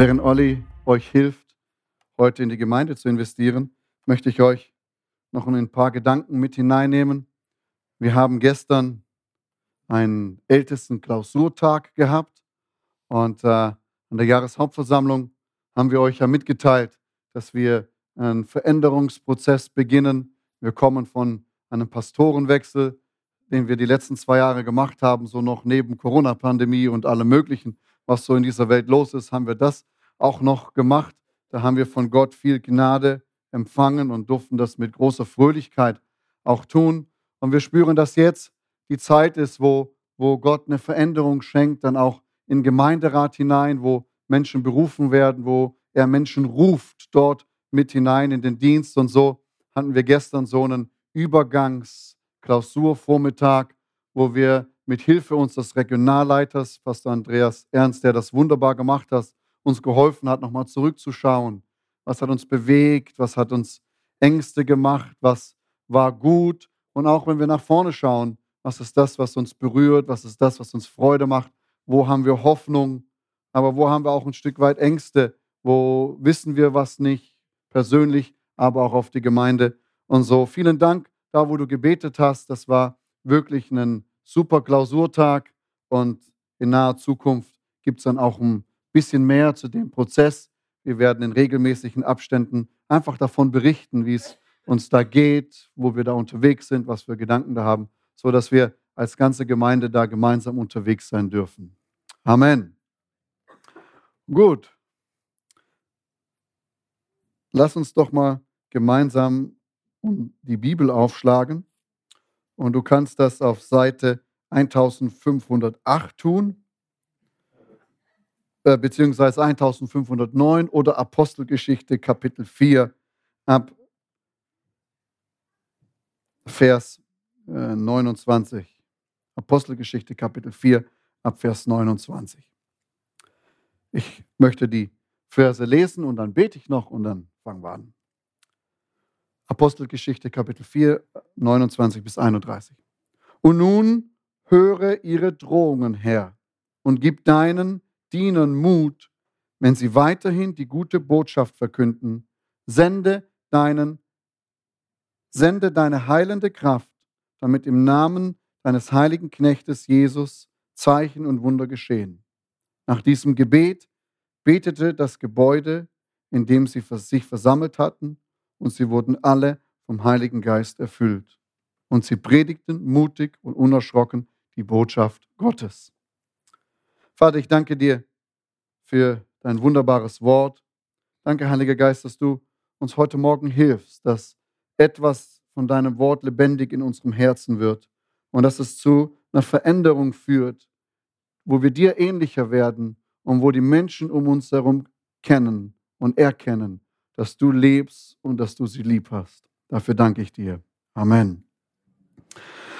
Während Olli euch hilft, heute in die Gemeinde zu investieren, möchte ich euch noch ein paar Gedanken mit hineinnehmen. Wir haben gestern einen ältesten Klausurtag gehabt und äh, an der Jahreshauptversammlung haben wir euch ja mitgeteilt, dass wir einen Veränderungsprozess beginnen. Wir kommen von einem Pastorenwechsel, den wir die letzten zwei Jahre gemacht haben, so noch neben Corona-Pandemie und allem Möglichen was so in dieser Welt los ist, haben wir das auch noch gemacht. Da haben wir von Gott viel Gnade empfangen und durften das mit großer Fröhlichkeit auch tun. Und wir spüren, dass jetzt die Zeit ist, wo, wo Gott eine Veränderung schenkt, dann auch in Gemeinderat hinein, wo Menschen berufen werden, wo er Menschen ruft dort mit hinein in den Dienst. Und so hatten wir gestern so einen Übergangsklausurvormittag, wo wir mit Hilfe unseres Regionalleiters, Pastor Andreas Ernst, der das wunderbar gemacht hat, uns geholfen hat, nochmal zurückzuschauen. Was hat uns bewegt? Was hat uns Ängste gemacht? Was war gut? Und auch wenn wir nach vorne schauen, was ist das, was uns berührt? Was ist das, was uns Freude macht? Wo haben wir Hoffnung? Aber wo haben wir auch ein Stück weit Ängste? Wo wissen wir was nicht? Persönlich, aber auch auf die Gemeinde und so. Vielen Dank da, wo du gebetet hast. Das war wirklich ein super Klausurtag und in naher Zukunft gibt es dann auch ein bisschen mehr zu dem Prozess. Wir werden in regelmäßigen Abständen einfach davon berichten, wie es uns da geht, wo wir da unterwegs sind, was für Gedanken da haben, so dass wir als ganze Gemeinde da gemeinsam unterwegs sein dürfen. Amen. Gut. Lass uns doch mal gemeinsam die Bibel aufschlagen. Und du kannst das auf Seite 1508 tun, äh, beziehungsweise 1509 oder Apostelgeschichte Kapitel 4 ab Vers äh, 29. Apostelgeschichte Kapitel 4 ab Vers 29. Ich möchte die Verse lesen und dann bete ich noch und dann fangen wir an. Apostelgeschichte Kapitel 4, 29 bis 31. Und nun höre ihre Drohungen, Herr, und gib deinen Dienern Mut, wenn sie weiterhin die gute Botschaft verkünden. Sende deinen, sende deine heilende Kraft, damit im Namen deines heiligen Knechtes Jesus Zeichen und Wunder geschehen. Nach diesem Gebet betete das Gebäude, in dem sie sich versammelt hatten, und sie wurden alle vom Heiligen Geist erfüllt. Und sie predigten mutig und unerschrocken die Botschaft Gottes. Vater, ich danke dir für dein wunderbares Wort. Danke, Heiliger Geist, dass du uns heute Morgen hilfst, dass etwas von deinem Wort lebendig in unserem Herzen wird und dass es zu einer Veränderung führt, wo wir dir ähnlicher werden und wo die Menschen um uns herum kennen und erkennen, dass du lebst und dass du sie lieb hast. Dafür danke ich dir. Amen.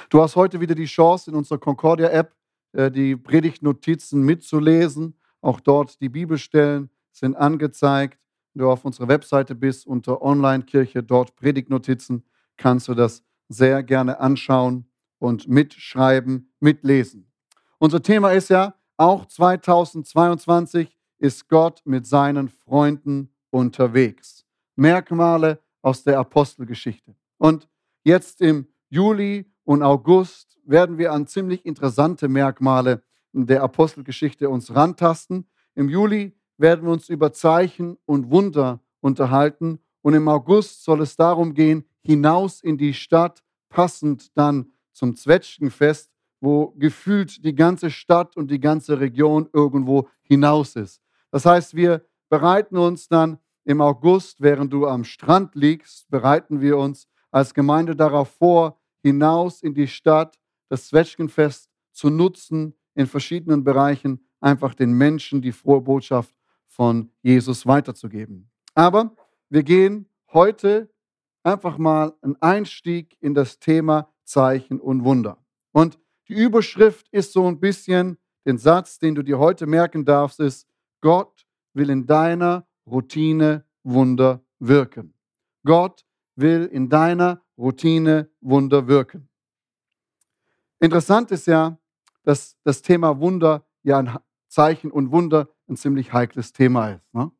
Du hast heute wieder die Chance, in unserer Concordia-App die Predigtnotizen mitzulesen. Auch dort die Bibelstellen sind angezeigt. Wenn du auf unserer Webseite bist, unter Online-Kirche, dort Predigtnotizen, kannst du das sehr gerne anschauen und mitschreiben, mitlesen. Unser Thema ist ja, auch 2022 ist Gott mit seinen Freunden unterwegs. Merkmale aus der Apostelgeschichte. Und jetzt im Juli und August werden wir an ziemlich interessante Merkmale der Apostelgeschichte uns rantasten. Im Juli werden wir uns über Zeichen und Wunder unterhalten und im August soll es darum gehen, hinaus in die Stadt, passend dann zum Zwetschgenfest, wo gefühlt die ganze Stadt und die ganze Region irgendwo hinaus ist. Das heißt, wir bereiten uns dann im August, während du am Strand liegst, bereiten wir uns als Gemeinde darauf vor, hinaus in die Stadt, das Zwetschgenfest zu nutzen, in verschiedenen Bereichen einfach den Menschen die frohe Botschaft von Jesus weiterzugeben. Aber wir gehen heute einfach mal einen Einstieg in das Thema Zeichen und Wunder. Und die Überschrift ist so ein bisschen, den Satz, den du dir heute merken darfst, ist, Gott will in deiner Routine Wunder wirken. Gott will in deiner Routine Wunder wirken. Interessant ist ja, dass das Thema Wunder ja ein Zeichen und Wunder ein ziemlich heikles Thema ist. Ne?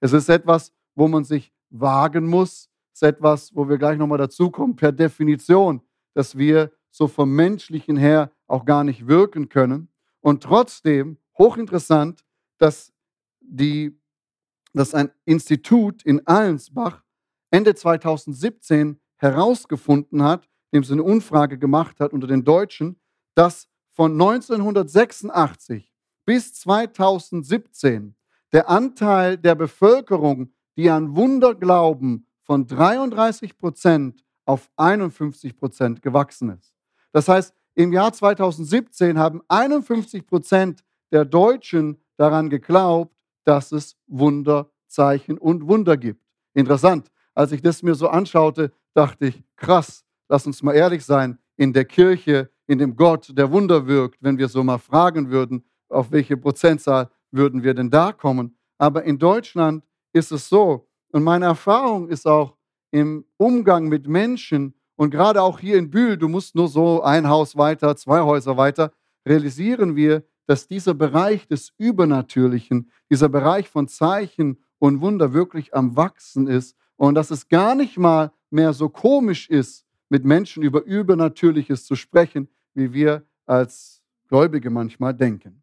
Es ist etwas, wo man sich wagen muss. Es ist etwas, wo wir gleich nochmal dazukommen, per Definition, dass wir so vom Menschlichen her auch gar nicht wirken können. Und trotzdem, hochinteressant, dass, die, dass ein Institut in Allensbach Ende 2017 herausgefunden hat, indem sie eine Umfrage gemacht hat unter den Deutschen, dass von 1986 bis 2017 der Anteil der Bevölkerung, die an Wunder glauben, von 33 Prozent auf 51 Prozent gewachsen ist. Das heißt, im Jahr 2017 haben 51 Prozent der Deutschen daran geglaubt, dass es Wunderzeichen und Wunder gibt. Interessant. Als ich das mir so anschaute, dachte ich, krass, lass uns mal ehrlich sein, in der Kirche, in dem Gott, der Wunder wirkt, wenn wir so mal fragen würden, auf welche Prozentzahl würden wir denn da kommen. Aber in Deutschland ist es so, und meine Erfahrung ist auch im Umgang mit Menschen und gerade auch hier in Bühl, du musst nur so ein Haus weiter, zwei Häuser weiter, realisieren wir, dass dieser Bereich des Übernatürlichen, dieser Bereich von Zeichen und Wunder wirklich am Wachsen ist und dass es gar nicht mal mehr so komisch ist, mit Menschen über Übernatürliches zu sprechen, wie wir als Gläubige manchmal denken.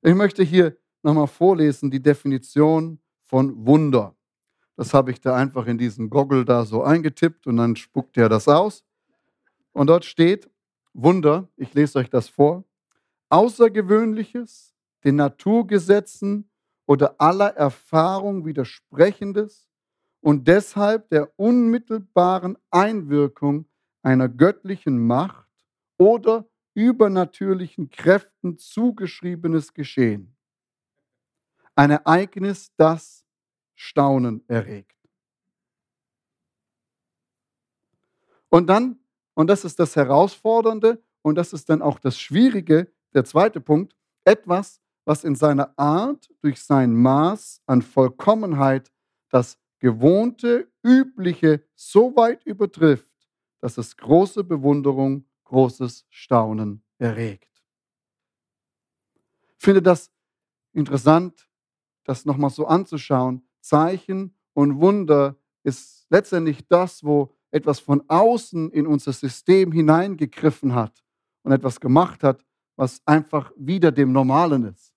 Ich möchte hier nochmal vorlesen die Definition von Wunder. Das habe ich da einfach in diesen Goggle da so eingetippt und dann spuckt er das aus. Und dort steht Wunder, ich lese euch das vor, Außergewöhnliches, den Naturgesetzen oder aller Erfahrung widersprechendes und deshalb der unmittelbaren Einwirkung einer göttlichen Macht oder übernatürlichen Kräften zugeschriebenes Geschehen. Ein Ereignis, das Staunen erregt. Und dann, und das ist das Herausfordernde und das ist dann auch das Schwierige, der zweite Punkt, etwas, was in seiner Art durch sein Maß an Vollkommenheit das gewohnte, übliche so weit übertrifft, dass es große Bewunderung großes Staunen erregt. Ich finde das interessant, das nochmal so anzuschauen. Zeichen und Wunder ist letztendlich das, wo etwas von außen in unser System hineingegriffen hat und etwas gemacht hat, was einfach wieder dem Normalen ist.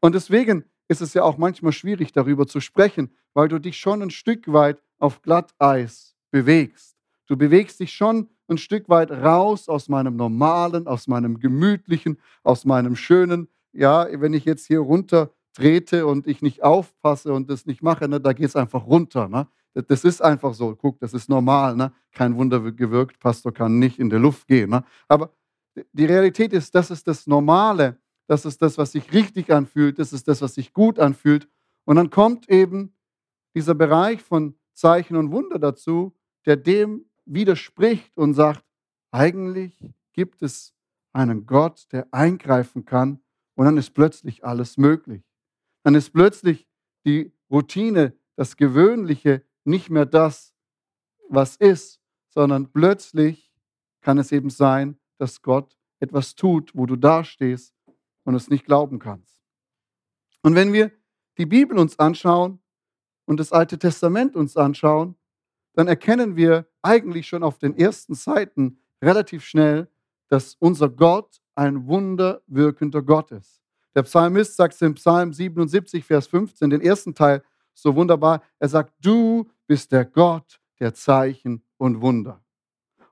Und deswegen ist es ja auch manchmal schwierig, darüber zu sprechen, weil du dich schon ein Stück weit auf Glatteis bewegst. Du bewegst dich schon ein Stück weit raus aus meinem normalen, aus meinem gemütlichen, aus meinem schönen. Ja, wenn ich jetzt hier runter trete und ich nicht aufpasse und das nicht mache, ne, da geht es einfach runter. Ne? Das ist einfach so. Guck, das ist normal. Ne? Kein Wunder gewirkt. Pastor kann nicht in der Luft gehen. Ne? Aber die Realität ist, das ist das Normale. Das ist das, was sich richtig anfühlt. Das ist das, was sich gut anfühlt. Und dann kommt eben dieser Bereich von Zeichen und Wunder dazu, der dem widerspricht und sagt, eigentlich gibt es einen Gott, der eingreifen kann und dann ist plötzlich alles möglich. Dann ist plötzlich die Routine, das Gewöhnliche nicht mehr das, was ist, sondern plötzlich kann es eben sein, dass Gott etwas tut, wo du dastehst und es nicht glauben kannst. Und wenn wir die Bibel uns anschauen und das Alte Testament uns anschauen, dann erkennen wir eigentlich schon auf den ersten Seiten relativ schnell, dass unser Gott ein wunderwirkender Gott ist. Der Psalmist sagt im Psalm 77, Vers 15, den ersten Teil so wunderbar. Er sagt, du bist der Gott der Zeichen und Wunder.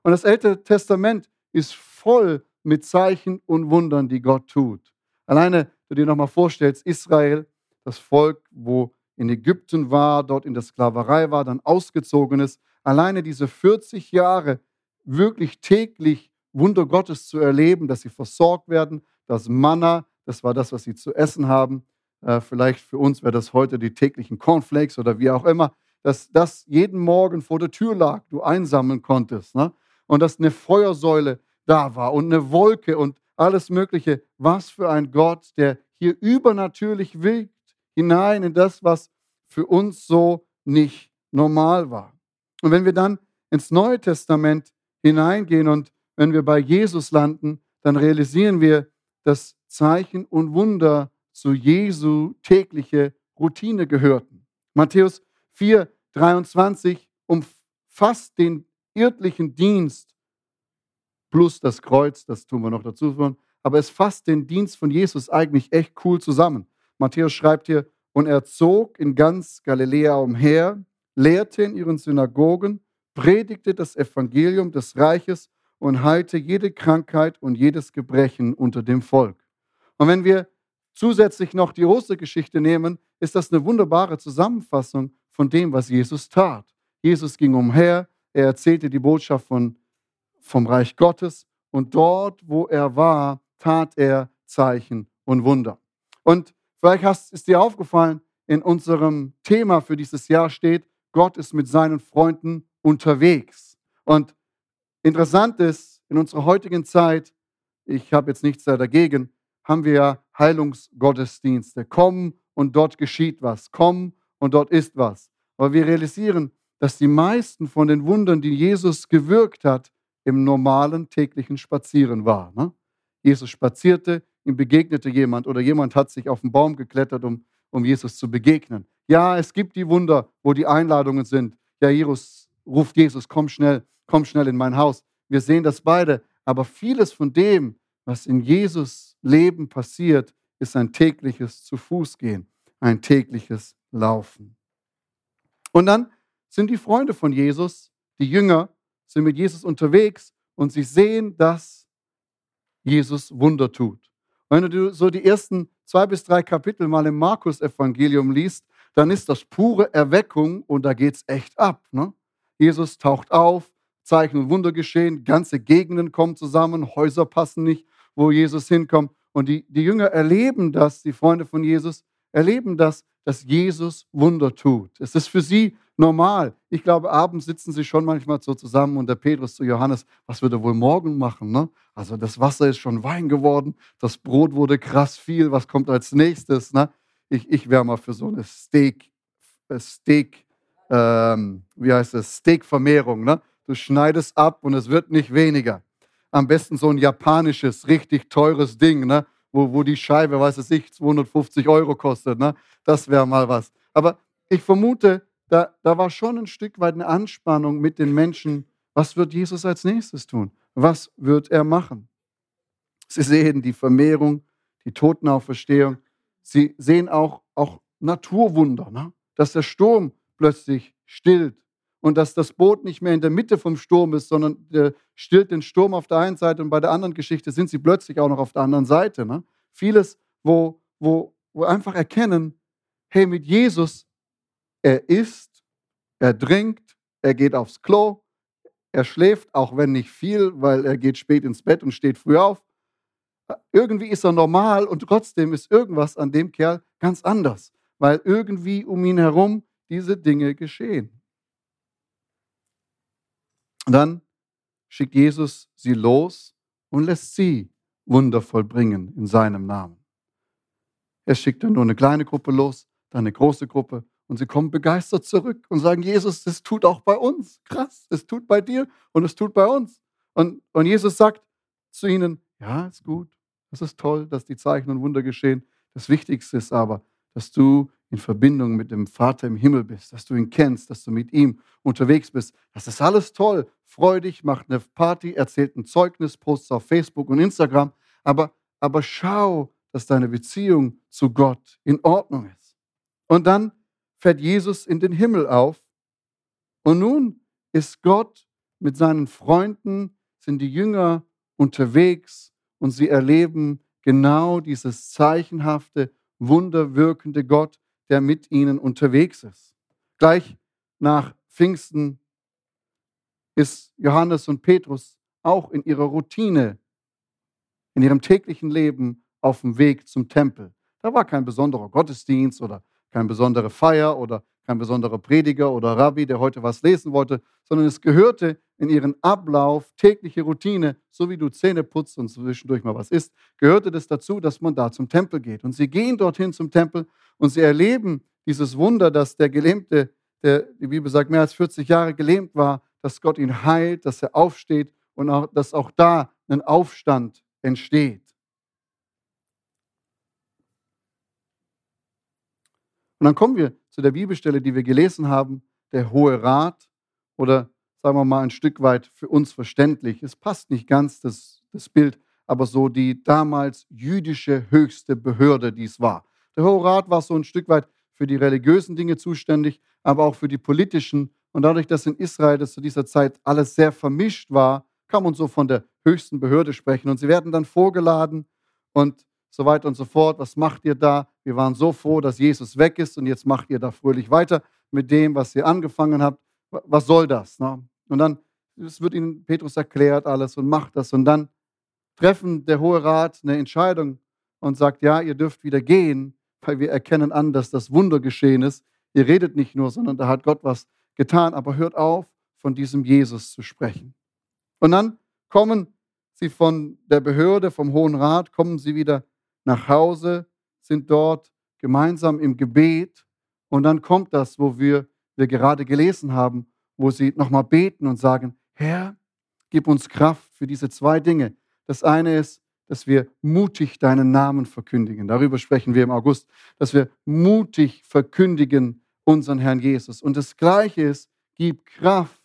Und das Alte Testament ist voll mit Zeichen und Wundern, die Gott tut. Alleine, du dir nochmal vorstellst, Israel, das Volk, wo in Ägypten war, dort in der Sklaverei war, dann ausgezogen ist, alleine diese 40 Jahre wirklich täglich Wunder Gottes zu erleben, dass sie versorgt werden, das Manna, das war das, was sie zu essen haben. Äh, vielleicht für uns wäre das heute die täglichen Cornflakes oder wie auch immer, dass das jeden Morgen vor der Tür lag, du einsammeln konntest. Ne? Und dass eine Feuersäule da war und eine Wolke und alles Mögliche. Was für ein Gott, der hier übernatürlich wirkt, hinein in das, was für uns so nicht normal war. Und wenn wir dann ins Neue Testament hineingehen und wenn wir bei Jesus landen, dann realisieren wir, dass Zeichen und Wunder zu Jesu tägliche Routine gehörten. Matthäus 4, 23 umfasst den irdlichen Dienst plus das Kreuz, das tun wir noch dazu, aber es fasst den Dienst von Jesus eigentlich echt cool zusammen. Matthäus schreibt hier, und er zog in ganz Galiläa umher, lehrte in ihren Synagogen, predigte das Evangelium des Reiches und heilte jede Krankheit und jedes Gebrechen unter dem Volk. Und wenn wir zusätzlich noch die Ostergeschichte nehmen, ist das eine wunderbare Zusammenfassung von dem, was Jesus tat. Jesus ging umher, er erzählte die Botschaft von, vom Reich Gottes und dort, wo er war, tat er Zeichen und Wunder. Und vielleicht hast, ist dir aufgefallen, in unserem Thema für dieses Jahr steht, Gott ist mit seinen Freunden unterwegs. Und interessant ist, in unserer heutigen Zeit, ich habe jetzt nichts dagegen, haben wir Heilungsgottesdienste. Komm und dort geschieht was. Komm und dort ist was. Aber wir realisieren, dass die meisten von den Wundern, die Jesus gewirkt hat, im normalen täglichen Spazieren war. Ne? Jesus spazierte, ihm begegnete jemand oder jemand hat sich auf den Baum geklettert, um, um Jesus zu begegnen. Ja, es gibt die Wunder, wo die Einladungen sind. Ja, Jesus ruft Jesus, komm schnell, komm schnell in mein Haus. Wir sehen das beide. Aber vieles von dem, was in Jesus Leben passiert, ist ein tägliches zu Fuß gehen, ein tägliches Laufen. Und dann sind die Freunde von Jesus, die Jünger, sind mit Jesus unterwegs und sie sehen, dass Jesus Wunder tut. Wenn du so die ersten zwei bis drei Kapitel mal im Markus-Evangelium liest, dann ist das pure Erweckung und da geht es echt ab. Ne? Jesus taucht auf, Zeichen und Wunder geschehen, ganze Gegenden kommen zusammen, Häuser passen nicht, wo Jesus hinkommt. Und die, die Jünger erleben das, die Freunde von Jesus erleben das, dass Jesus Wunder tut. Es ist für sie normal. Ich glaube, abends sitzen sie schon manchmal so zusammen und der Petrus zu Johannes, was wird er wohl morgen machen? Ne? Also das Wasser ist schon Wein geworden, das Brot wurde krass viel, was kommt als nächstes? Ne? Ich, ich wäre mal für so eine Steak, äh, Steak, ähm, wie heißt es, Steakvermehrung. Ne? Du schneidest ab und es wird nicht weniger. Am besten so ein japanisches, richtig teures Ding, ne? wo, wo die Scheibe, weiß es ich, 250 Euro kostet. Ne? Das wäre mal was. Aber ich vermute, da, da war schon ein Stück weit eine Anspannung mit den Menschen. Was wird Jesus als nächstes tun? Was wird er machen? Sie sehen die Vermehrung, die Totenauferstehung. Sie sehen auch, auch Naturwunder, ne? dass der Sturm plötzlich stillt und dass das Boot nicht mehr in der Mitte vom Sturm ist, sondern der stillt den Sturm auf der einen Seite und bei der anderen Geschichte sind sie plötzlich auch noch auf der anderen Seite. Ne? Vieles, wo, wo, wo einfach erkennen, hey, mit Jesus, er isst, er trinkt, er geht aufs Klo, er schläft, auch wenn nicht viel, weil er geht spät ins Bett und steht früh auf. Irgendwie ist er normal und trotzdem ist irgendwas an dem Kerl ganz anders, weil irgendwie um ihn herum diese Dinge geschehen. Und dann schickt Jesus sie los und lässt sie Wunder vollbringen in seinem Namen. Er schickt dann nur eine kleine Gruppe los, dann eine große Gruppe und sie kommen begeistert zurück und sagen, Jesus, das tut auch bei uns. Krass, es tut bei dir und es tut bei uns. Und, und Jesus sagt zu ihnen, ja, ist gut, es ist toll, dass die Zeichen und Wunder geschehen. Das Wichtigste ist aber, dass du in Verbindung mit dem Vater im Himmel bist, dass du ihn kennst, dass du mit ihm unterwegs bist. Das ist alles toll. Freu dich, mach eine Party, erzählt ein Zeugnis, post auf Facebook und Instagram. Aber, aber schau, dass deine Beziehung zu Gott in Ordnung ist. Und dann fährt Jesus in den Himmel auf. Und nun ist Gott mit seinen Freunden, sind die Jünger unterwegs und sie erleben genau dieses zeichenhafte, wunderwirkende Gott, der mit ihnen unterwegs ist. Gleich nach Pfingsten ist Johannes und Petrus auch in ihrer Routine, in ihrem täglichen Leben auf dem Weg zum Tempel. Da war kein besonderer Gottesdienst oder keine besondere Feier oder kein besonderer Prediger oder Rabbi, der heute was lesen wollte, sondern es gehörte in ihren Ablauf, tägliche Routine, so wie du Zähne putzt und zwischendurch mal was isst, gehörte das dazu, dass man da zum Tempel geht. Und sie gehen dorthin zum Tempel und sie erleben dieses Wunder, dass der Gelähmte, der, die Bibel sagt, mehr als 40 Jahre gelähmt war, dass Gott ihn heilt, dass er aufsteht und auch, dass auch da ein Aufstand entsteht. Und dann kommen wir zu der Bibelstelle, die wir gelesen haben, der Hohe Rat oder sagen wir mal ein Stück weit für uns verständlich. Es passt nicht ganz, das, das Bild, aber so die damals jüdische höchste Behörde, die es war. Der Hohe Rat war so ein Stück weit für die religiösen Dinge zuständig, aber auch für die politischen. Und dadurch, dass in Israel das zu dieser Zeit alles sehr vermischt war, kann man so von der höchsten Behörde sprechen. Und sie werden dann vorgeladen und so weiter und so fort. Was macht ihr da? Wir waren so froh, dass Jesus weg ist und jetzt macht ihr da fröhlich weiter mit dem, was ihr angefangen habt. Was soll das? Ne? Und dann es wird ihnen Petrus erklärt alles und macht das. Und dann treffen der Hohe Rat eine Entscheidung und sagt, ja, ihr dürft wieder gehen, weil wir erkennen an, dass das Wunder geschehen ist. Ihr redet nicht nur, sondern da hat Gott was getan, aber hört auf, von diesem Jesus zu sprechen. Und dann kommen sie von der Behörde, vom Hohen Rat, kommen sie wieder nach Hause, sind dort gemeinsam im Gebet und dann kommt das, wo wir, wir gerade gelesen haben, wo sie nochmal beten und sagen, Herr, gib uns Kraft für diese zwei Dinge. Das eine ist, dass wir mutig deinen Namen verkündigen. Darüber sprechen wir im August, dass wir mutig verkündigen unseren Herrn Jesus. Und das Gleiche ist, gib Kraft,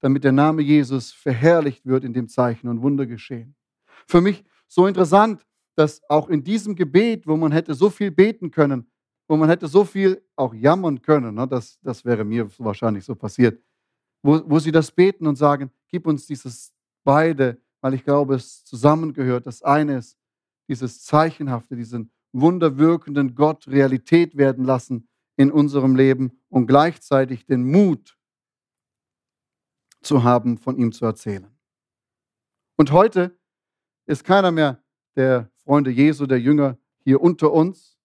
damit der Name Jesus verherrlicht wird in dem Zeichen und Wunder geschehen. Für mich so interessant, dass auch in diesem Gebet, wo man hätte so viel beten können, wo man hätte so viel auch jammern können, ne, das, das wäre mir wahrscheinlich so passiert, wo, wo sie das beten und sagen, gib uns dieses beide, weil ich glaube, es zusammengehört. Das eine ist dieses Zeichenhafte, diesen wunderwirkenden Gott Realität werden lassen in unserem Leben und gleichzeitig den Mut zu haben, von ihm zu erzählen. Und heute ist keiner mehr der Freunde Jesu, der Jünger hier unter uns.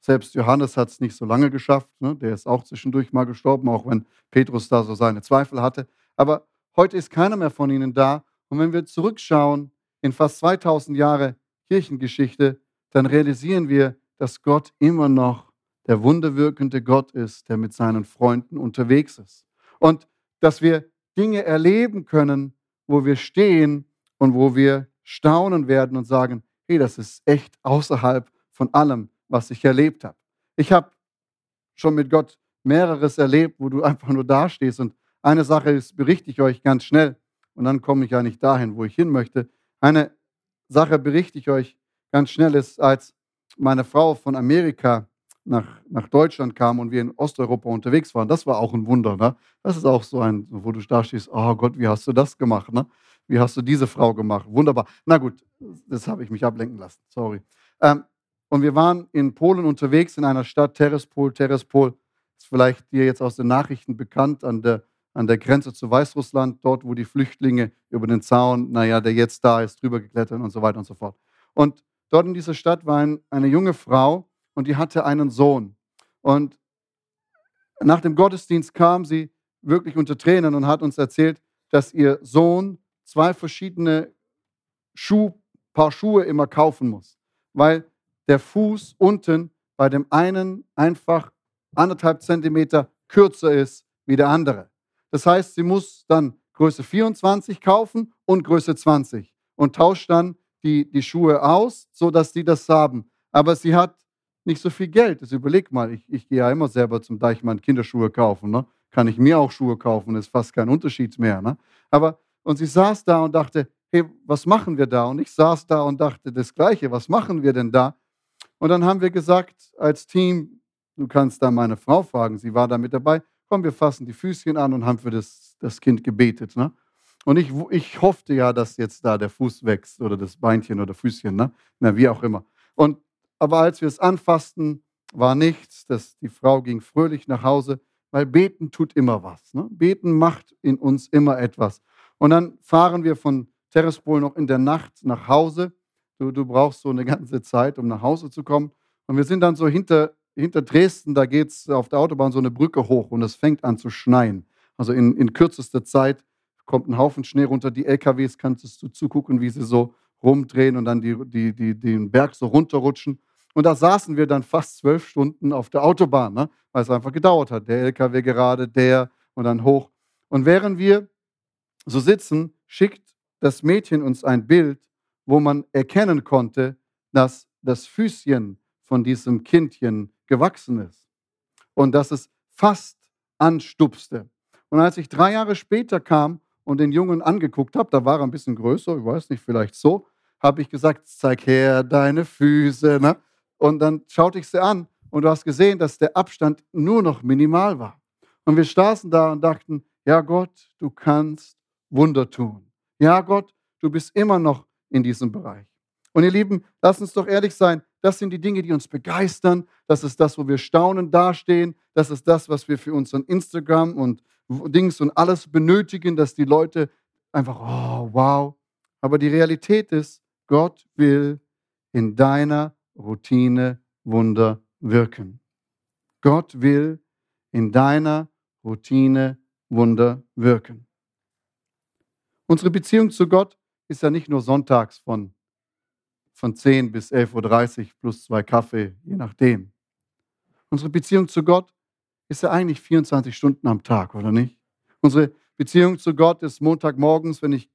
Selbst Johannes hat es nicht so lange geschafft. Ne? Der ist auch zwischendurch mal gestorben, auch wenn Petrus da so seine Zweifel hatte. Aber heute ist keiner mehr von ihnen da. Und wenn wir zurückschauen in fast 2000 Jahre Kirchengeschichte, dann realisieren wir, dass Gott immer noch der wunderwirkende Gott ist, der mit seinen Freunden unterwegs ist. Und dass wir Dinge erleben können, wo wir stehen und wo wir staunen werden und sagen, hey, das ist echt außerhalb von allem, was ich erlebt habe. Ich habe schon mit Gott mehreres erlebt, wo du einfach nur dastehst. Und eine Sache ist, berichte ich euch ganz schnell. Und dann komme ich ja nicht dahin, wo ich hin möchte. Eine Sache berichte ich euch ganz schnell ist, als meine Frau von Amerika nach, nach Deutschland kam und wir in Osteuropa unterwegs waren. Das war auch ein Wunder. Ne? Das ist auch so ein, wo du da stehst, oh Gott, wie hast du das gemacht? Ne? Wie hast du diese Frau gemacht? Wunderbar. Na gut, das habe ich mich ablenken lassen. Sorry. Ähm, und wir waren in Polen unterwegs, in einer Stadt, Terespol. Terespol ist vielleicht dir jetzt aus den Nachrichten bekannt, an der, an der Grenze zu Weißrussland, dort, wo die Flüchtlinge über den Zaun, naja, der jetzt da ist, drüber geklettert und so weiter und so fort. Und dort in dieser Stadt war ein, eine junge Frau und die hatte einen Sohn. Und nach dem Gottesdienst kam sie wirklich unter Tränen und hat uns erzählt, dass ihr Sohn zwei verschiedene Schuh, Paar Schuhe immer kaufen muss, weil der Fuß unten bei dem einen einfach anderthalb Zentimeter kürzer ist wie der andere. Das heißt, sie muss dann Größe 24 kaufen und Größe 20 und tauscht dann die, die Schuhe aus, sodass sie das haben. Aber sie hat nicht so viel Geld. Das überleg mal, ich, ich gehe ja immer selber zum Deichmann Kinderschuhe kaufen. Ne? Kann ich mir auch Schuhe kaufen, ist fast kein Unterschied mehr. Ne? Aber und sie saß da und dachte, hey, was machen wir da? Und ich saß da und dachte das Gleiche, was machen wir denn da? Und dann haben wir gesagt als Team, du kannst da meine Frau fragen, sie war da mit dabei, komm, wir fassen die Füßchen an und haben für das, das Kind gebetet. Ne? Und ich, ich hoffte ja, dass jetzt da der Fuß wächst oder das Beinchen oder Füßchen, ne? Na, wie auch immer. Und, aber als wir es anfassten, war nichts. Das, die Frau ging fröhlich nach Hause, weil beten tut immer was. Ne? Beten macht in uns immer etwas. Und dann fahren wir von Terespol noch in der Nacht nach Hause. Du, du brauchst so eine ganze Zeit, um nach Hause zu kommen. Und wir sind dann so hinter, hinter Dresden, da geht es auf der Autobahn so eine Brücke hoch und es fängt an zu schneien. Also in, in kürzester Zeit kommt ein Haufen Schnee runter. Die LKWs kannst du zugucken, wie sie so rumdrehen und dann die, die, die, den Berg so runterrutschen. Und da saßen wir dann fast zwölf Stunden auf der Autobahn, ne? weil es einfach gedauert hat. Der LKW gerade, der und dann hoch. Und während wir so sitzen, schickt das Mädchen uns ein Bild, wo man erkennen konnte, dass das Füßchen von diesem Kindchen gewachsen ist. und dass es fast anstupste. Und als ich drei Jahre später kam und den Jungen angeguckt habe, da war er ein bisschen größer, ich weiß nicht, vielleicht so, habe ich gesagt, zeig her deine Füße. Ne? Und dann schaute ich sie an und du hast gesehen, dass der Abstand nur noch minimal war. Und wir saßen da und dachten, ja Gott, du kannst Wunder tun. Ja Gott, du bist immer noch in diesem Bereich. Und ihr Lieben, lasst uns doch ehrlich sein, das sind die Dinge, die uns begeistern. Das ist das, wo wir staunend dastehen. Das ist das, was wir für unseren Instagram und Dings und alles benötigen, dass die Leute einfach, oh, wow. Aber die Realität ist, Gott will in deiner Routine Wunder wirken. Gott will in deiner Routine Wunder wirken. Unsere Beziehung zu Gott ist ja nicht nur sonntags von, von 10 bis 11.30 Uhr plus zwei Kaffee, je nachdem. Unsere Beziehung zu Gott ist ja eigentlich 24 Stunden am Tag, oder nicht? Unsere Beziehung zu Gott ist Montagmorgens, wenn ich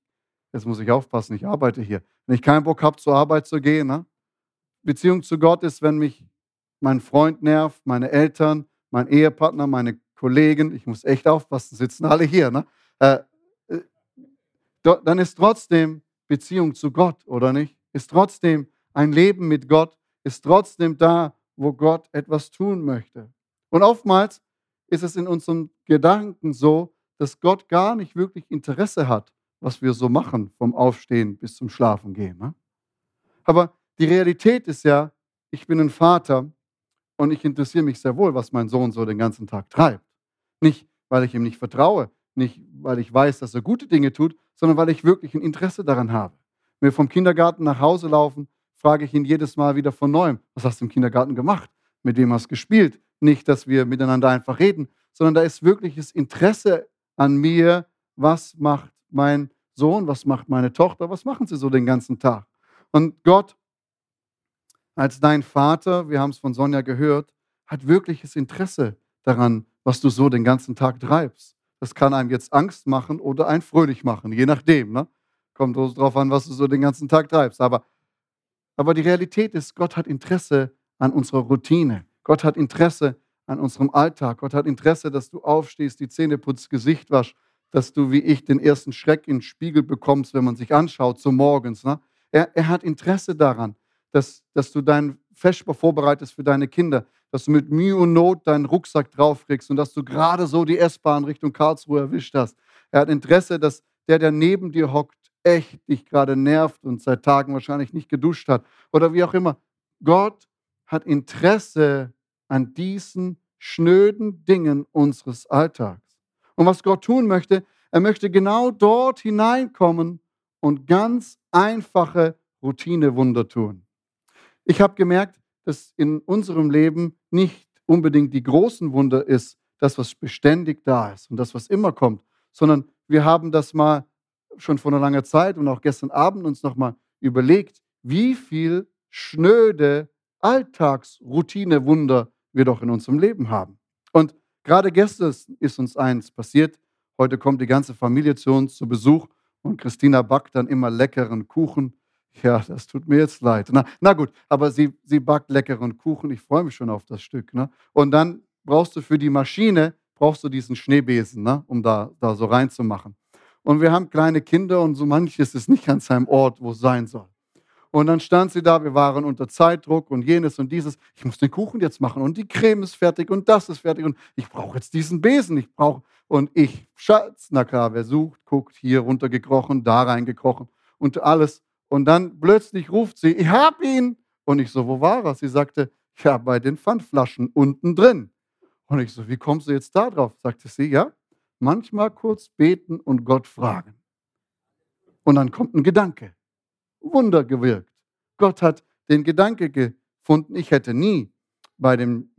Jetzt muss ich aufpassen, ich arbeite hier. Wenn ich keinen Bock habe, zur Arbeit zu gehen, ne? Beziehung zu Gott ist, wenn mich mein Freund nervt, meine Eltern, mein Ehepartner, meine Kollegen, ich muss echt aufpassen, sitzen alle hier, ne? Äh, dann ist trotzdem Beziehung zu Gott, oder nicht? Ist trotzdem ein Leben mit Gott, ist trotzdem da, wo Gott etwas tun möchte. Und oftmals ist es in unseren Gedanken so, dass Gott gar nicht wirklich Interesse hat was wir so machen, vom Aufstehen bis zum Schlafen gehen. Ne? Aber die Realität ist ja, ich bin ein Vater und ich interessiere mich sehr wohl, was mein Sohn so den ganzen Tag treibt. Nicht, weil ich ihm nicht vertraue, nicht, weil ich weiß, dass er gute Dinge tut, sondern weil ich wirklich ein Interesse daran habe. Wenn wir vom Kindergarten nach Hause laufen, frage ich ihn jedes Mal wieder von neuem, was hast du im Kindergarten gemacht? Mit wem hast du gespielt? Nicht, dass wir miteinander einfach reden, sondern da ist wirkliches Interesse an mir, was macht mein Sohn, was macht meine Tochter, was machen sie so den ganzen Tag? Und Gott als dein Vater, wir haben es von Sonja gehört, hat wirkliches Interesse daran, was du so den ganzen Tag treibst. Das kann einem jetzt Angst machen oder ein fröhlich machen, je nachdem. Ne? Kommt darauf an, was du so den ganzen Tag treibst. Aber, aber die Realität ist, Gott hat Interesse an unserer Routine. Gott hat Interesse an unserem Alltag. Gott hat Interesse, dass du aufstehst, die Zähne putzt, Gesicht waschst, dass du wie ich den ersten Schreck in den Spiegel bekommst, wenn man sich anschaut, so morgens. Ne? Er, er, hat Interesse daran, dass, dass du deinen Vesper vorbereitest für deine Kinder, dass du mit Mühe und Not deinen Rucksack draufkriegst und dass du gerade so die S-Bahn Richtung Karlsruhe erwischt hast. Er hat Interesse, dass der, der neben dir hockt, echt dich gerade nervt und seit Tagen wahrscheinlich nicht geduscht hat oder wie auch immer. Gott hat Interesse an diesen schnöden Dingen unseres Alltags. Und was Gott tun möchte, er möchte genau dort hineinkommen und ganz einfache Routinewunder tun. Ich habe gemerkt, dass in unserem Leben nicht unbedingt die großen Wunder ist, das, was beständig da ist und das, was immer kommt, sondern wir haben das mal schon vor einer langen Zeit und auch gestern Abend uns nochmal überlegt, wie viel schnöde Alltagsroutinewunder wir doch in unserem Leben haben. Und Gerade gestern ist uns eins passiert. Heute kommt die ganze Familie zu uns zu Besuch und Christina backt dann immer leckeren Kuchen. Ja, das tut mir jetzt leid. Na, na gut, aber sie, sie backt leckeren Kuchen. Ich freue mich schon auf das Stück. Ne? Und dann brauchst du für die Maschine, brauchst du diesen Schneebesen, ne? um da, da so reinzumachen. Und wir haben kleine Kinder und so manches ist nicht an seinem Ort, wo es sein soll. Und dann stand sie da, wir waren unter Zeitdruck und jenes und dieses. Ich muss den Kuchen jetzt machen und die Creme ist fertig und das ist fertig und ich brauche jetzt diesen Besen. Ich brauche und ich, Schatz, na klar, wer sucht, guckt, hier runtergekrochen, da reingekrochen und alles. Und dann plötzlich ruft sie, ich hab ihn. Und ich so, wo war er? Sie sagte, ja, bei den Pfandflaschen unten drin. Und ich so, wie kommst du jetzt da drauf? Sagte sie, ja, manchmal kurz beten und Gott fragen. Und dann kommt ein Gedanke. Wunder gewirkt. Gott hat den Gedanke gefunden, ich hätte nie bei den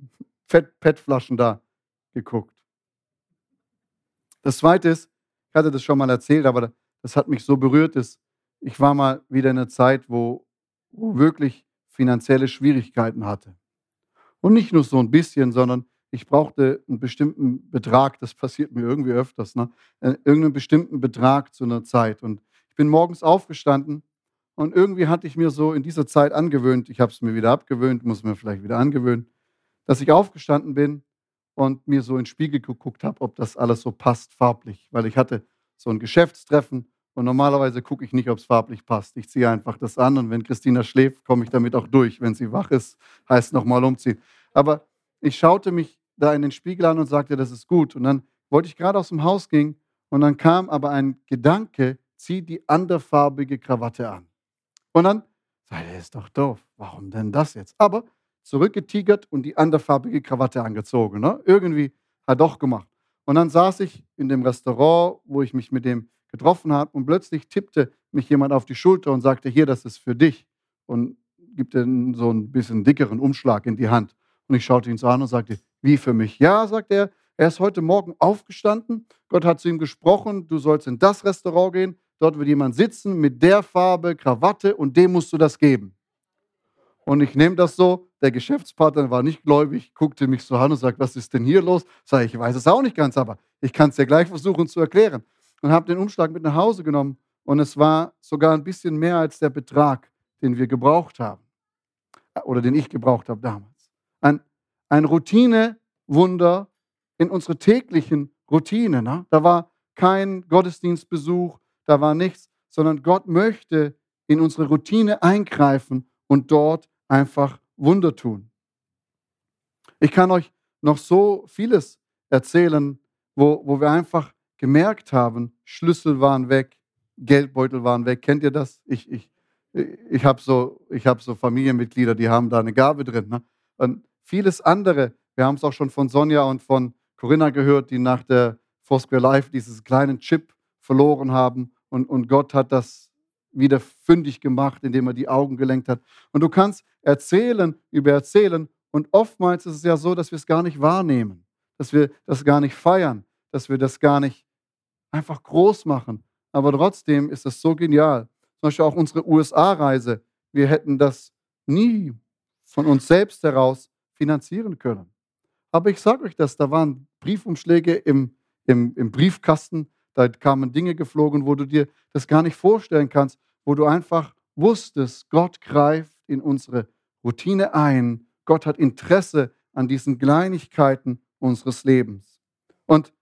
PET-Flaschen da geguckt. Das Zweite ist, ich hatte das schon mal erzählt, aber das hat mich so berührt, ist, ich war mal wieder in einer Zeit, wo, wo wirklich finanzielle Schwierigkeiten hatte. Und nicht nur so ein bisschen, sondern ich brauchte einen bestimmten Betrag, das passiert mir irgendwie öfters, ne? Äh, irgendeinen bestimmten Betrag zu einer Zeit. Und ich bin morgens aufgestanden und irgendwie hatte ich mir so in dieser Zeit angewöhnt, ich habe es mir wieder abgewöhnt, muss mir vielleicht wieder angewöhnen, dass ich aufgestanden bin und mir so in den Spiegel geguckt habe, ob das alles so passt farblich, weil ich hatte so ein Geschäftstreffen und normalerweise gucke ich nicht, ob es farblich passt. Ich ziehe einfach das an und wenn Christina schläft, komme ich damit auch durch. Wenn sie wach ist, heißt nochmal umziehen. Aber ich schaute mich da in den Spiegel an und sagte, das ist gut. Und dann wollte ich gerade aus dem Haus gehen und dann kam aber ein Gedanke, zieh die anderfarbige Krawatte an. Und dann sagte er, ist doch doof. Warum denn das jetzt? Aber zurückgetigert und die anderfarbige Krawatte angezogen. Ne? Irgendwie hat doch gemacht. Und dann saß ich in dem Restaurant, wo ich mich mit dem getroffen habe und plötzlich tippte mich jemand auf die Schulter und sagte, hier, das ist für dich und gibt dann so ein bisschen dickeren Umschlag in die Hand. Und ich schaute ihn so an und sagte, wie für mich? Ja, sagt er, er ist heute Morgen aufgestanden, Gott hat zu ihm gesprochen, du sollst in das Restaurant gehen, dort wird jemand sitzen mit der Farbe, Krawatte und dem musst du das geben. Und ich nehme das so, der Geschäftspartner war nicht gläubig, guckte mich so an und sagt, was ist denn hier los? Sag ich, ich weiß es auch nicht ganz, aber ich kann es dir gleich versuchen zu erklären. Und habe den Umschlag mit nach Hause genommen und es war sogar ein bisschen mehr als der Betrag, den wir gebraucht haben oder den ich gebraucht habe damals. Ein, ein Routinewunder in unsere täglichen Routine. Ne? Da war kein Gottesdienstbesuch, da war nichts, sondern Gott möchte in unsere Routine eingreifen und dort einfach Wunder tun. Ich kann euch noch so vieles erzählen, wo, wo wir einfach gemerkt haben, Schlüssel waren weg, Geldbeutel waren weg. Kennt ihr das? Ich, ich, ich habe so, hab so Familienmitglieder, die haben da eine Gabe drin. Ne? Und vieles andere, wir haben es auch schon von Sonja und von Corinna gehört, die nach der Foursquare Life dieses kleinen Chip verloren haben. Und, und Gott hat das wieder fündig gemacht, indem er die Augen gelenkt hat. Und du kannst erzählen über erzählen. Und oftmals ist es ja so, dass wir es gar nicht wahrnehmen, dass wir das gar nicht feiern, dass wir das gar nicht einfach groß machen. Aber trotzdem ist das so genial. Zum Beispiel auch unsere USA-Reise. Wir hätten das nie von uns selbst heraus finanzieren können. Aber ich sage euch das, da waren Briefumschläge im, im, im Briefkasten, da kamen Dinge geflogen, wo du dir das gar nicht vorstellen kannst, wo du einfach wusstest, Gott greift in unsere Routine ein. Gott hat Interesse an diesen Kleinigkeiten unseres Lebens. Und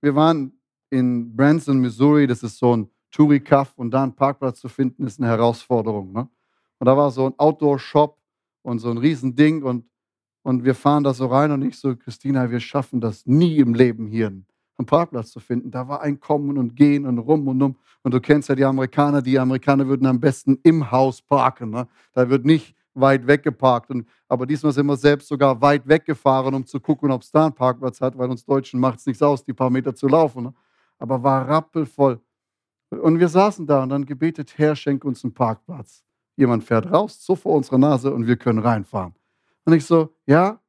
wir waren in Branson, Missouri, das ist so ein Touri-Cuff und da einen Parkplatz zu finden, ist eine Herausforderung. Ne? Und da war so ein Outdoor-Shop und so ein Riesending und, und wir fahren da so rein und ich so, Christina, wir schaffen das nie im Leben hier einen Parkplatz zu finden. Da war ein Kommen und Gehen und rum und um. Und du kennst ja die Amerikaner, die Amerikaner würden am besten im Haus parken. Ne? Da wird nicht weit weggeparkt. Und, aber diesmal sind wir selbst sogar weit weggefahren, um zu gucken, ob es da einen Parkplatz hat, weil uns Deutschen macht es nichts aus, die paar Meter zu laufen. Ne? Aber war rappelvoll. Und wir saßen da und dann gebetet, Herr, schenk uns einen Parkplatz. Jemand fährt raus, so vor unserer Nase und wir können reinfahren. Und ich so, ja,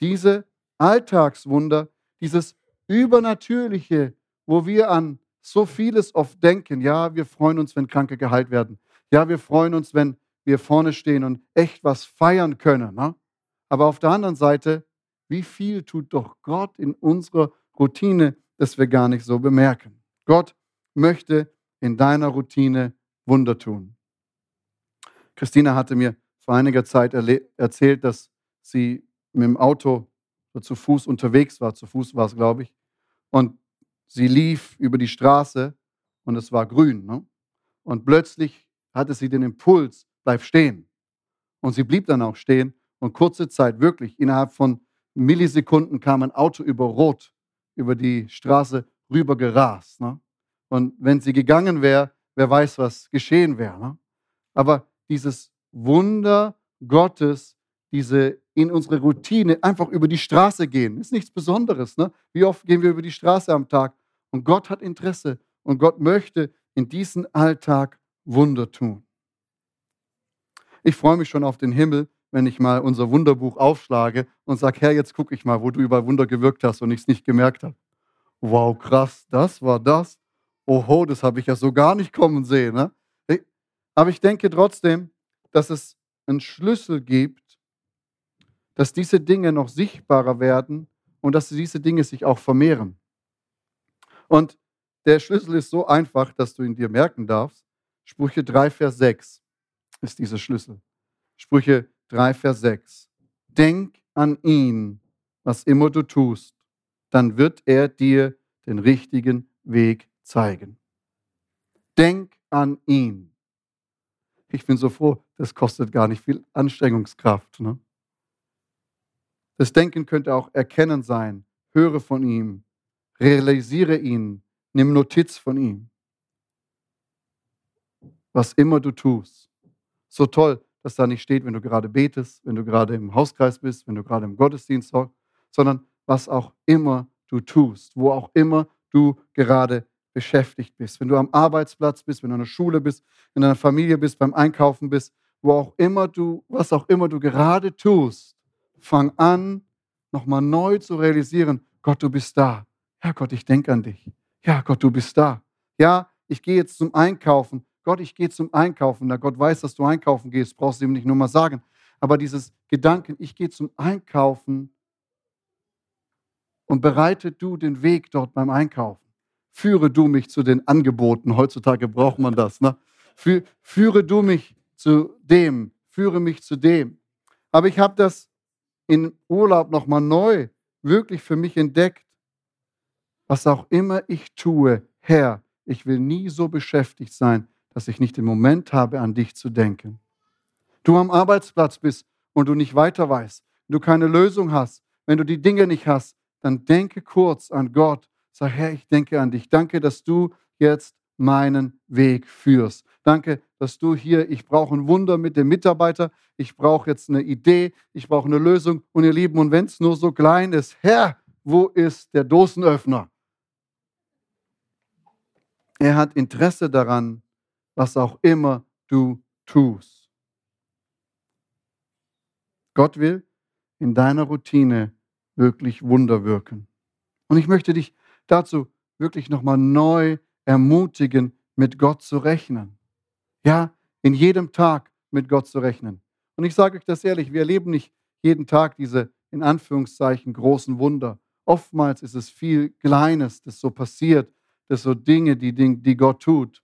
diese Alltagswunder, dieses Übernatürliche, wo wir an so vieles oft denken, ja, wir freuen uns, wenn Kranke geheilt werden. Ja, wir freuen uns, wenn wir vorne stehen und echt was feiern können. Ne? Aber auf der anderen Seite, wie viel tut doch Gott in unserer Routine, das wir gar nicht so bemerken. Gott möchte in deiner Routine Wunder tun. Christina hatte mir vor einiger Zeit erzählt, dass sie mit dem Auto zu Fuß unterwegs war. Zu Fuß war es, glaube ich. Und sie lief über die Straße und es war grün. Ne? Und plötzlich hatte sie den Impuls, bleib stehen. Und sie blieb dann auch stehen. Und kurze Zeit, wirklich, innerhalb von Millisekunden kam ein Auto über Rot über die Straße rüber gerast. Ne? Und wenn sie gegangen wäre, wer weiß, was geschehen wäre. Ne? Aber dieses Wunder Gottes, diese in unsere Routine einfach über die Straße gehen, ist nichts Besonderes. Ne? Wie oft gehen wir über die Straße am Tag? Und Gott hat Interesse und Gott möchte in diesem Alltag Wunder tun. Ich freue mich schon auf den Himmel, wenn ich mal unser Wunderbuch aufschlage und sage, Herr, jetzt gucke ich mal, wo du über Wunder gewirkt hast und ich es nicht gemerkt habe. Wow, krass, das war das. Oho, das habe ich ja so gar nicht kommen sehen. Ne? Aber ich denke trotzdem, dass es einen Schlüssel gibt, dass diese Dinge noch sichtbarer werden und dass diese Dinge sich auch vermehren. Und der Schlüssel ist so einfach, dass du ihn dir merken darfst. Sprüche 3, Vers 6 ist dieser Schlüssel. Sprüche 3, Vers 6. Denk an ihn, was immer du tust, dann wird er dir den richtigen Weg zeigen. Denk an ihn. Ich bin so froh, das kostet gar nicht viel Anstrengungskraft. Ne? Das Denken könnte auch Erkennen sein. Höre von ihm, realisiere ihn, nimm Notiz von ihm. Was immer du tust. So toll, dass da nicht steht, wenn du gerade betest, wenn du gerade im Hauskreis bist, wenn du gerade im Gottesdienst hockst, sondern was auch immer du tust, wo auch immer du gerade beschäftigt bist. Wenn du am Arbeitsplatz bist, wenn du in der Schule bist, in deiner Familie bist, beim Einkaufen bist, wo auch immer du, was auch immer du gerade tust, fang an, nochmal neu zu realisieren, Gott, du bist da. Ja, Gott, ich denke an dich. Ja, Gott, du bist da. Ja, ich gehe jetzt zum Einkaufen. Gott, ich gehe zum Einkaufen. Da Gott weiß, dass du einkaufen gehst, brauchst du ihm nicht nur mal sagen. Aber dieses Gedanken, ich gehe zum Einkaufen und bereite du den Weg dort beim Einkaufen. Führe du mich zu den Angeboten. Heutzutage braucht man das. Ne? Führe du mich zu dem. Führe mich zu dem. Aber ich habe das in Urlaub nochmal neu wirklich für mich entdeckt. Was auch immer ich tue, Herr, ich will nie so beschäftigt sein, dass ich nicht den Moment habe, an dich zu denken. Du am Arbeitsplatz bist und du nicht weiter weißt, du keine Lösung hast, wenn du die Dinge nicht hast, dann denke kurz an Gott. Sag, Herr, ich denke an dich. Danke, dass du jetzt meinen Weg führst. Danke, dass du hier, ich brauche ein Wunder mit dem Mitarbeiter, ich brauche jetzt eine Idee, ich brauche eine Lösung. Und ihr Lieben, und wenn es nur so klein ist, Herr, wo ist der Dosenöffner? Er hat Interesse daran, was auch immer du tust. Gott will in deiner Routine wirklich Wunder wirken. Und ich möchte dich dazu wirklich nochmal neu ermutigen, mit Gott zu rechnen. Ja, in jedem Tag mit Gott zu rechnen. Und ich sage euch das ehrlich, wir erleben nicht jeden Tag diese in Anführungszeichen großen Wunder. Oftmals ist es viel Kleines, das so passiert, das so Dinge, die, die Gott tut.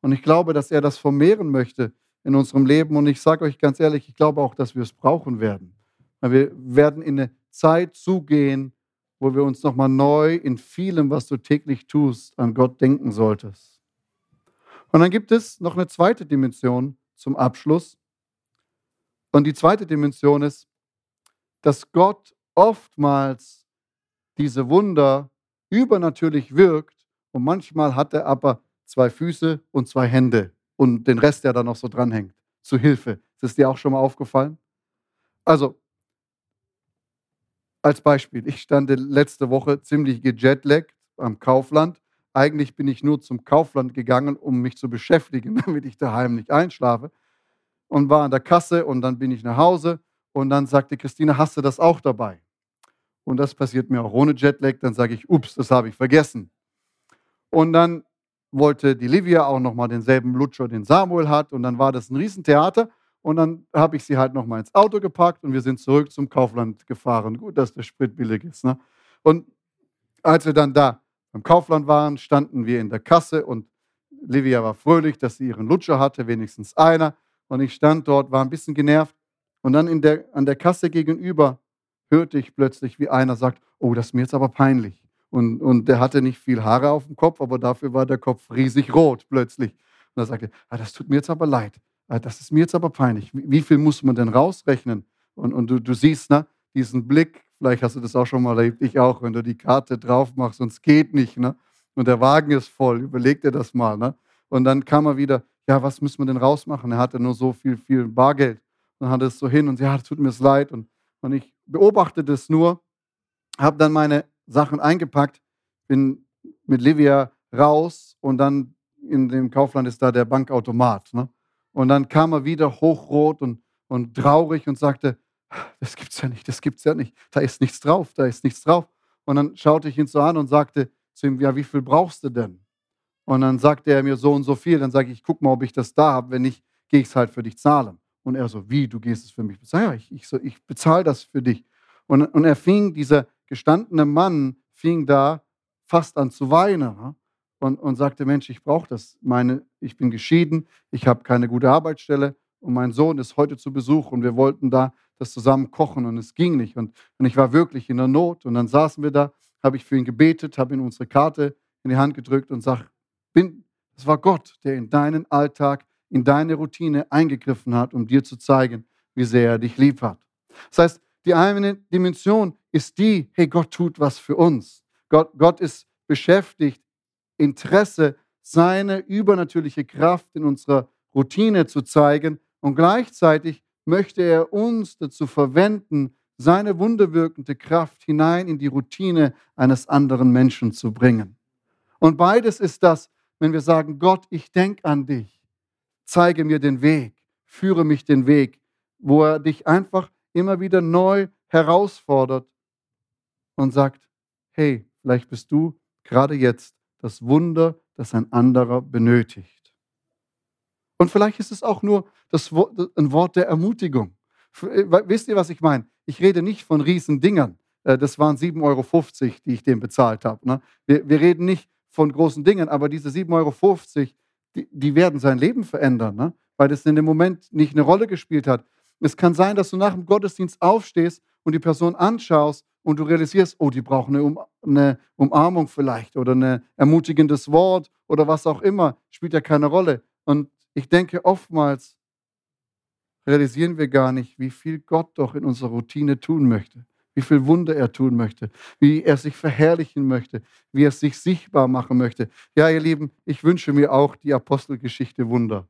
Und ich glaube, dass er das vermehren möchte in unserem Leben. Und ich sage euch ganz ehrlich, ich glaube auch, dass wir es brauchen werden. Wir werden in eine Zeit zugehen, wo wir uns nochmal neu in vielem, was du täglich tust, an Gott denken solltest. Und dann gibt es noch eine zweite Dimension zum Abschluss. Und die zweite Dimension ist, dass Gott oftmals diese Wunder übernatürlich wirkt und manchmal hat er aber zwei Füße und zwei Hände und den Rest, der da noch so dranhängt, zu Hilfe. Ist es dir auch schon mal aufgefallen? Also, als Beispiel, ich stand letzte Woche ziemlich gejetlaggt am Kaufland. Eigentlich bin ich nur zum Kaufland gegangen, um mich zu beschäftigen, damit ich daheim nicht einschlafe. Und war an der Kasse und dann bin ich nach Hause und dann sagte Christine, hast du das auch dabei? Und das passiert mir auch ohne Jetlag. Dann sage ich, ups, das habe ich vergessen. Und dann wollte die Livia auch nochmal denselben Lutscher, den Samuel hat. Und dann war das ein Riesentheater. Und dann habe ich sie halt nochmal ins Auto gepackt und wir sind zurück zum Kaufland gefahren. Gut, dass der Sprit billig ist. Ne? Und als wir dann da beim Kaufland waren, standen wir in der Kasse und Livia war fröhlich, dass sie ihren Lutscher hatte, wenigstens einer. Und ich stand dort, war ein bisschen genervt. Und dann der, an der Kasse gegenüber hörte ich plötzlich, wie einer sagt, oh, das ist mir jetzt aber peinlich. Und, und der hatte nicht viel Haare auf dem Kopf, aber dafür war der Kopf riesig rot plötzlich. Und er sagte, ah, das tut mir jetzt aber leid. Ah, das ist mir jetzt aber peinlich. Wie, wie viel muss man denn rausrechnen? Und, und du, du siehst ne, diesen Blick, vielleicht hast du das auch schon mal erlebt, ich auch, wenn du die Karte drauf machst und es geht nicht. Ne? Und der Wagen ist voll, überleg dir das mal. Ne? Und dann kam er wieder, ja, was müssen wir denn rausmachen? Er hatte nur so viel, viel Bargeld. Dann hat er es so hin und ja, tut mir leid. Und, und ich beobachte das nur, habe dann meine Sachen eingepackt, bin mit Livia raus und dann in dem Kaufland ist da der Bankautomat. Ne? Und dann kam er wieder hochrot und, und traurig und sagte, das gibt's ja nicht, das gibt's ja nicht. Da ist nichts drauf, da ist nichts drauf. Und dann schaute ich ihn so an und sagte zu ihm, ja, wie viel brauchst du denn? Und dann sagte er mir so und so viel. Dann sage ich, guck mal, ob ich das da habe. Wenn nicht, gehe ich es halt für dich zahlen. Und er so, wie, du gehst es für mich bezahlen? Ja, ich, ich, so, ich bezahle das für dich. Und, und er fing, dieser gestandene Mann fing da fast an zu weinen und, und sagte, Mensch, ich brauche das. Meine, ich bin geschieden, ich habe keine gute Arbeitsstelle und mein Sohn ist heute zu Besuch und wir wollten da das zusammen kochen und es ging nicht. Und, und ich war wirklich in der Not und dann saßen wir da habe ich für ihn gebetet, habe ihm unsere Karte in die Hand gedrückt und sage, bin, es war Gott, der in deinen Alltag, in deine Routine eingegriffen hat, um dir zu zeigen, wie sehr er dich lieb hat. Das heißt, die eine Dimension ist die, hey, Gott tut was für uns. Gott, Gott ist beschäftigt, Interesse, seine übernatürliche Kraft in unserer Routine zu zeigen und gleichzeitig möchte er uns dazu verwenden, seine wunderwirkende Kraft hinein in die Routine eines anderen Menschen zu bringen. Und beides ist das, wenn wir sagen, Gott, ich denke an dich, zeige mir den Weg, führe mich den Weg, wo er dich einfach immer wieder neu herausfordert und sagt, hey, vielleicht bist du gerade jetzt das Wunder, das ein anderer benötigt. Und vielleicht ist es auch nur das ein Wort der Ermutigung. Äh, wisst ihr, was ich meine? Ich rede nicht von Riesendingern. Äh, das waren 7,50 Euro, die ich dem bezahlt habe. Ne? Wir, reden nicht von großen Dingen, aber diese 7,50 Euro, die, die werden sein Leben verändern, ne? weil das in dem Moment nicht eine Rolle gespielt hat. Es kann sein, dass du nach dem Gottesdienst aufstehst und die Person anschaust und du realisierst, oh, die brauchen eine, um, eine Umarmung vielleicht oder ein ermutigendes Wort oder was auch immer, spielt ja keine Rolle. Und ich denke, oftmals realisieren wir gar nicht, wie viel Gott doch in unserer Routine tun möchte, wie viel Wunder er tun möchte, wie er sich verherrlichen möchte, wie er sich sichtbar machen möchte. Ja, ihr Lieben, ich wünsche mir auch die Apostelgeschichte Wunder.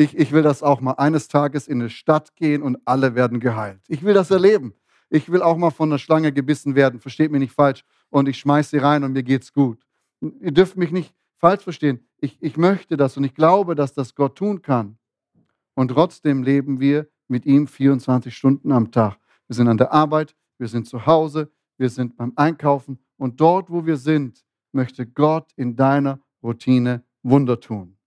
Ich, ich will das auch mal eines Tages in eine Stadt gehen und alle werden geheilt. Ich will das erleben. Ich will auch mal von einer Schlange gebissen werden, versteht mich nicht falsch, und ich schmeiße sie rein und mir geht's gut. Ihr dürft mich nicht falsch verstehen. Ich, ich möchte das und ich glaube, dass das Gott tun kann. Und trotzdem leben wir mit ihm 24 Stunden am Tag. Wir sind an der Arbeit, wir sind zu Hause, wir sind beim Einkaufen und dort, wo wir sind, möchte Gott in deiner Routine Wunder tun.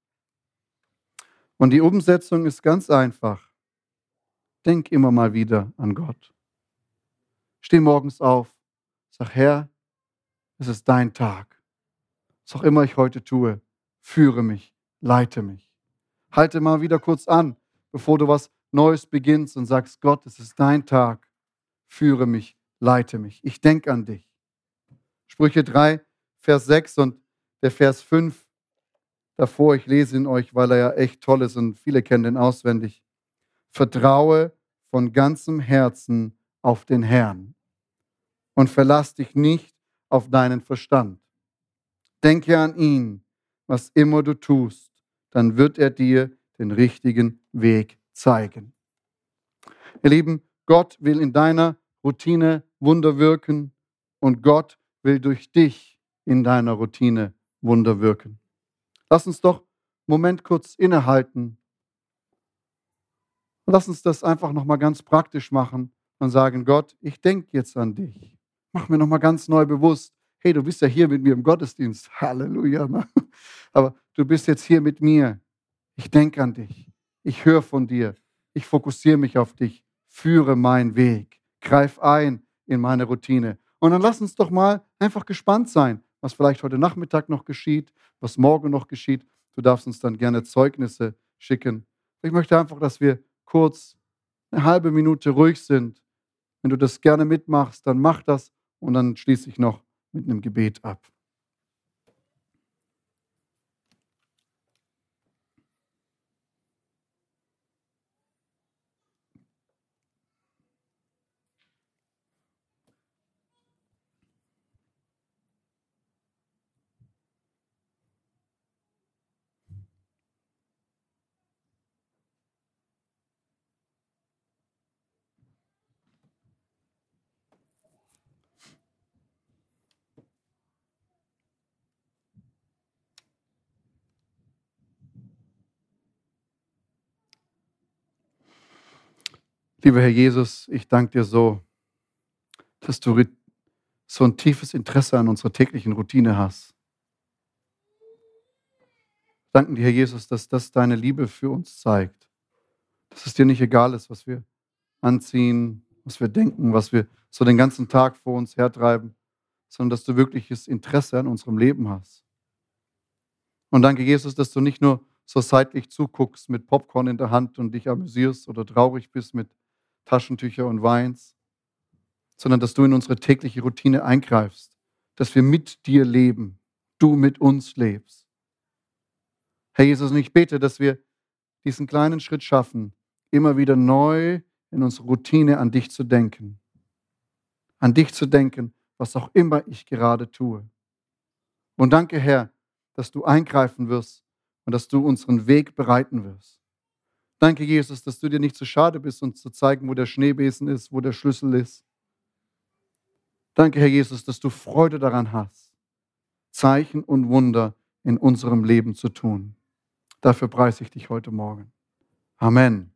Und die Umsetzung ist ganz einfach. Denk immer mal wieder an Gott. Steh morgens auf, sag, Herr, es ist dein Tag. Was auch immer ich heute tue, führe mich, leite mich. Halte mal wieder kurz an, bevor du was Neues beginnst und sagst, Gott, es ist dein Tag. Führe mich, leite mich. Ich denke an dich. Sprüche 3, Vers 6 und der Vers 5 davor, ich lese ihn euch, weil er ja echt toll ist und viele kennen den auswendig. Vertraue von ganzem Herzen auf den Herrn und verlass dich nicht auf deinen Verstand. Denke an ihn, was immer du tust, dann wird er dir den richtigen Weg zeigen. Ihr Lieben, Gott will in deiner Routine Wunder wirken und Gott will durch dich in deiner Routine Wunder wirken. Lass uns doch einen Moment kurz innehalten. Lass uns das einfach nochmal ganz praktisch machen und sagen, Gott, ich denke jetzt an dich. Mach mir nochmal ganz neu bewusst, hey, du bist ja hier mit mir im Gottesdienst. Halleluja. Ne? Aber du bist jetzt hier mit mir. Ich denke an dich. Ich höre von dir. Ich fokussiere mich auf dich. Führe meinen Weg. Greif ein in meine Routine. Und dann lass uns doch mal einfach gespannt sein, was vielleicht heute Nachmittag noch geschieht, was morgen noch geschieht. Du darfst uns dann gerne Zeugnisse schicken. Ich möchte einfach, dass wir kurz eine halbe Minute ruhig sind. Wenn du das gerne mitmachst, dann mach das und dann schließe ich noch mit einem Gebet ab. Lieber Herr Jesus, ich danke dir so, dass du so ein tiefes Interesse an unserer täglichen Routine hast. Danken dir, Herr Jesus, dass das deine Liebe für uns zeigt. Dass es dir nicht egal ist, was wir anziehen, was wir denken, was wir so den ganzen Tag vor uns hertreiben, sondern dass du wirkliches Interesse an unserem Leben hast. Und danke, Jesus, dass du nicht nur so seitlich zuguckst mit Popcorn in der Hand und dich amüsierst oder traurig bist mit Taschentücher und Weins, sondern dass du in unsere tägliche Routine eingreifst, dass wir mit dir leben, du mit uns lebst. Herr Jesus, und ich bete, dass wir diesen kleinen Schritt schaffen, immer wieder neu in unsere Routine an dich zu denken. An dich zu denken, was auch immer ich gerade tue. Und danke, Herr, dass du eingreifen wirst und dass du unseren Weg bereiten wirst. Danke, Jesus, dass du dir nicht zu schade bist, uns zu zeigen, wo der Schneebesen ist, wo der Schlüssel ist. Danke, Herr Jesus, dass du Freude daran hast, Zeichen und Wunder in unserem Leben zu tun. Dafür preise ich dich heute Morgen. Amen.